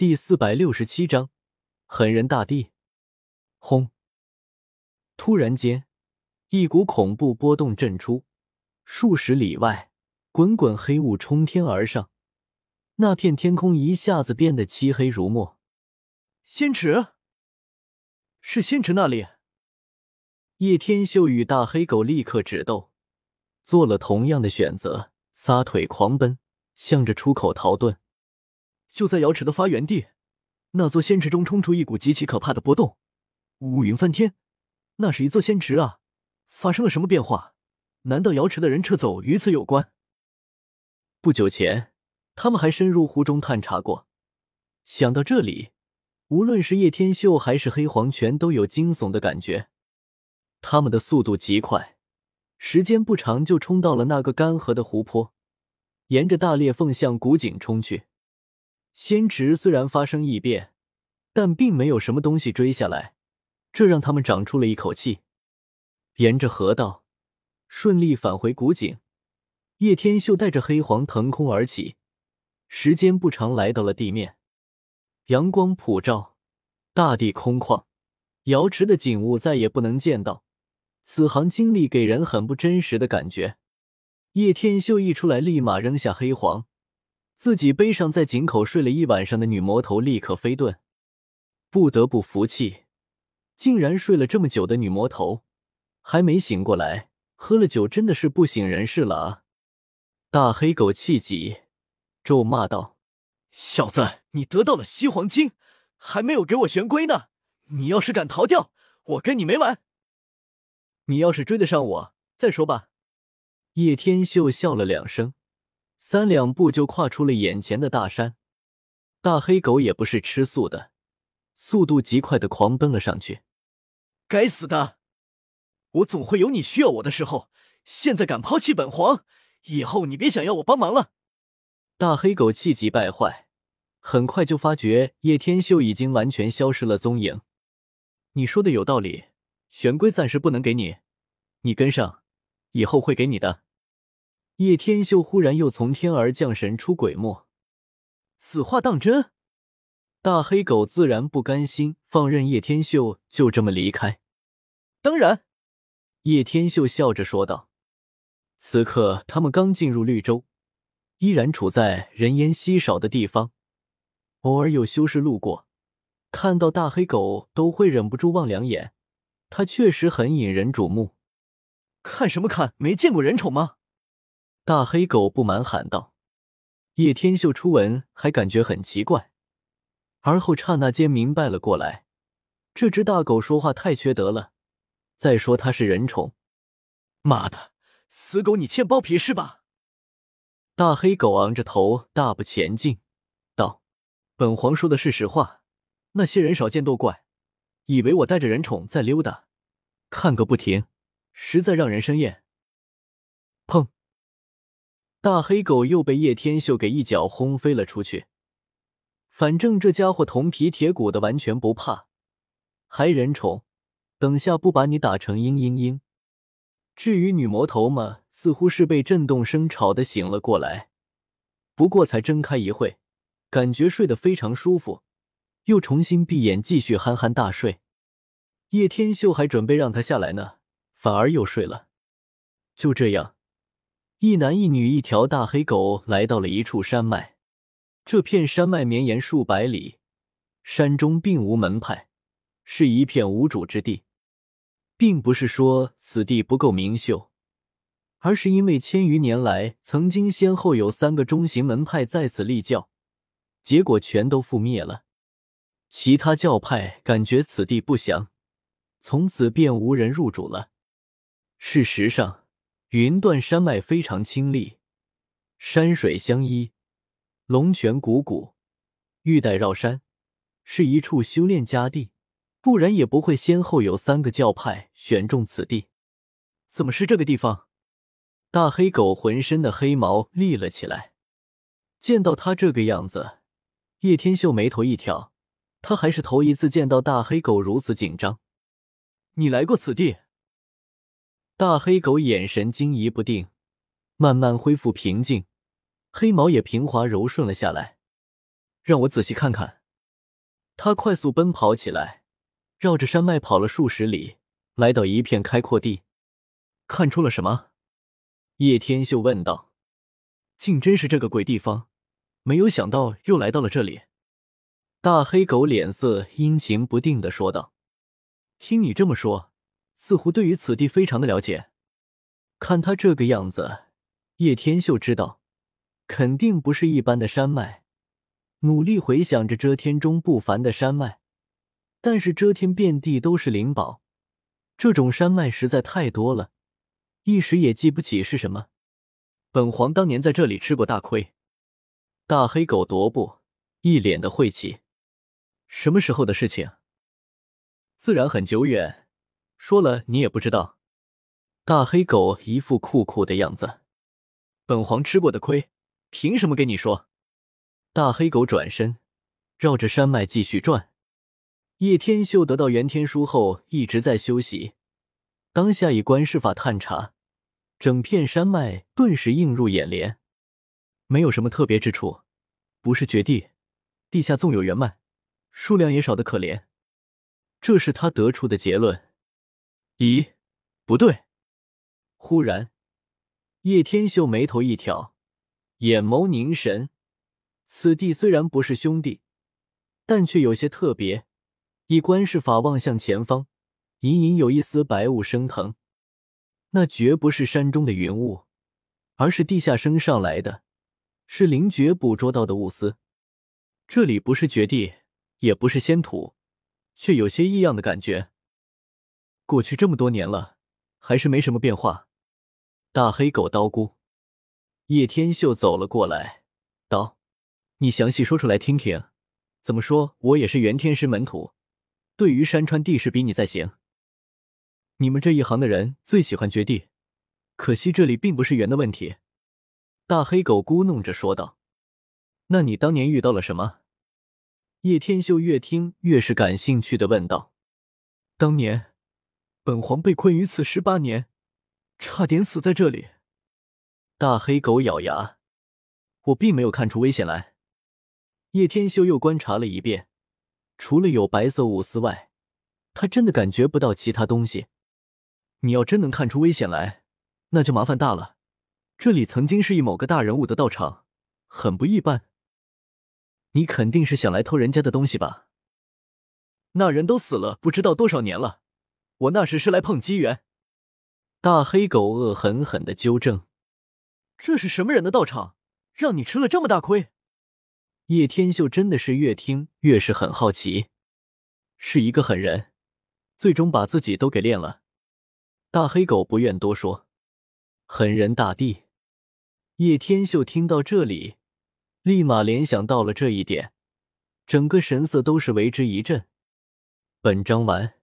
第四百六十七章狠人大帝。轰！突然间，一股恐怖波动震出，数十里外，滚滚黑雾冲天而上，那片天空一下子变得漆黑如墨。仙池，是仙池那里？叶天秀与大黑狗立刻止斗，做了同样的选择，撒腿狂奔，向着出口逃遁。就在瑶池的发源地，那座仙池中冲出一股极其可怕的波动，乌云翻天。那是一座仙池啊！发生了什么变化？难道瑶池的人撤走与此有关？不久前，他们还深入湖中探查过。想到这里，无论是叶天秀还是黑黄泉都有惊悚的感觉。他们的速度极快，时间不长就冲到了那个干涸的湖泊，沿着大裂缝向古井冲去。仙池虽然发生异变，但并没有什么东西追下来，这让他们长出了一口气。沿着河道顺利返回古井，叶天秀带着黑黄腾空而起，时间不长来到了地面。阳光普照，大地空旷，瑶池的景物再也不能见到。此行经历给人很不真实的感觉。叶天秀一出来，立马扔下黑黄。自己背上在井口睡了一晚上的女魔头立刻飞遁，不得不服气，竟然睡了这么久的女魔头还没醒过来，喝了酒真的是不省人事了啊！大黑狗气急，咒骂道：“小子，你得到了西黄金，还没有给我玄龟呢！你要是敢逃掉，我跟你没完！你要是追得上我，再说吧。”叶天秀笑了两声。三两步就跨出了眼前的大山，大黑狗也不是吃素的，速度极快的狂奔了上去。该死的，我总会有你需要我的时候，现在敢抛弃本皇，以后你别想要我帮忙了。大黑狗气急败坏，很快就发觉叶天秀已经完全消失了踪影。你说的有道理，玄龟暂时不能给你，你跟上，以后会给你的。叶天秀忽然又从天而降，神出鬼没。此话当真？大黑狗自然不甘心放任叶天秀就这么离开。当然，叶天秀笑着说道。此刻他们刚进入绿洲，依然处在人烟稀少的地方。偶尔有修士路过，看到大黑狗都会忍不住望两眼。它确实很引人瞩目。看什么看？没见过人宠吗？大黑狗不满喊道：“叶天秀初闻还感觉很奇怪，而后刹那间明白了过来，这只大狗说话太缺德了。再说它是人宠，妈的，死狗，你欠包皮是吧？”大黑狗昂着头大步前进，道：“本皇说的是实话，那些人少见多怪，以为我带着人宠在溜达，看个不停，实在让人生厌。”砰！大黑狗又被叶天秀给一脚轰飞了出去。反正这家伙铜皮铁骨的，完全不怕，还人宠，等下不把你打成嘤嘤嘤！至于女魔头嘛，似乎是被震动声吵得醒了过来，不过才睁开一会，感觉睡得非常舒服，又重新闭眼继续憨憨大睡。叶天秀还准备让他下来呢，反而又睡了。就这样。一男一女，一条大黑狗来到了一处山脉。这片山脉绵延数百里，山中并无门派，是一片无主之地。并不是说此地不够名秀，而是因为千余年来曾经先后有三个中型门派在此立教，结果全都覆灭了。其他教派感觉此地不祥，从此便无人入主了。事实上。云断山脉非常清丽，山水相依，龙泉汩汩，玉带绕山，是一处修炼佳地。不然也不会先后有三个教派选中此地。怎么是这个地方？大黑狗浑身的黑毛立了起来。见到他这个样子，叶天秀眉头一挑，他还是头一次见到大黑狗如此紧张。你来过此地？大黑狗眼神惊疑不定，慢慢恢复平静，黑毛也平滑柔顺了下来。让我仔细看看，他快速奔跑起来，绕着山脉跑了数十里，来到一片开阔地。看出了什么？叶天秀问道。竟真是这个鬼地方，没有想到又来到了这里。大黑狗脸色阴晴不定的说道：“听你这么说，似乎对于此地非常的了解。看他这个样子，叶天秀知道，肯定不是一般的山脉。”努力回想着遮天中不凡的山脉，但是遮天遍地都是灵宝，这种山脉实在太多了，一时也记不起是什么。本皇当年在这里吃过大亏。大黑狗踱步，一脸的晦气。什么时候的事情？自然很久远，说了你也不知道。大黑狗一副酷酷的样子。本皇吃过的亏，凭什么给你说？大黑狗转身，绕着山脉继续转。叶天秀得到元天书后，一直在休息，当下以观世法探查，整片山脉顿时映入眼帘，没有什么特别之处，不是绝地，地下纵有元脉，数量也少得可怜。这是他得出的结论。咦，不对！忽然，叶天秀眉头一挑，眼眸凝神。此地虽然不是兄弟，但却有些特别。以观世法望向前方，隐隐有一丝白雾升腾，那绝不是山中的云雾，而是地下升上来的，是灵觉捕捉到的雾丝。这里不是绝地，也不是仙土，却有些异样的感觉。过去这么多年了，还是没什么变化。大黑狗叨咕，叶天秀走了过来，道。你详细说出来听听，怎么说？我也是元天师门徒，对于山川地势比你在行。你们这一行的人最喜欢绝地，可惜这里并不是圆的问题。大黑狗咕哝着说道：“那你当年遇到了什么？”叶天秀越听越是感兴趣的问道：“当年，本皇被困于此十八年，差点死在这里。”大黑狗咬牙：“我并没有看出危险来。”叶天修又观察了一遍，除了有白色雾丝外，他真的感觉不到其他东西。你要真能看出危险来，那就麻烦大了。这里曾经是一某个大人物的道场，很不一般。你肯定是想来偷人家的东西吧？那人都死了不知道多少年了，我那时是来碰机缘。大黑狗恶狠狠的纠正：“这是什么人的道场，让你吃了这么大亏？”叶天秀真的是越听越是很好奇，是一个狠人，最终把自己都给练了。大黑狗不愿多说，狠人大帝。叶天秀听到这里，立马联想到了这一点，整个神色都是为之一振。本章完。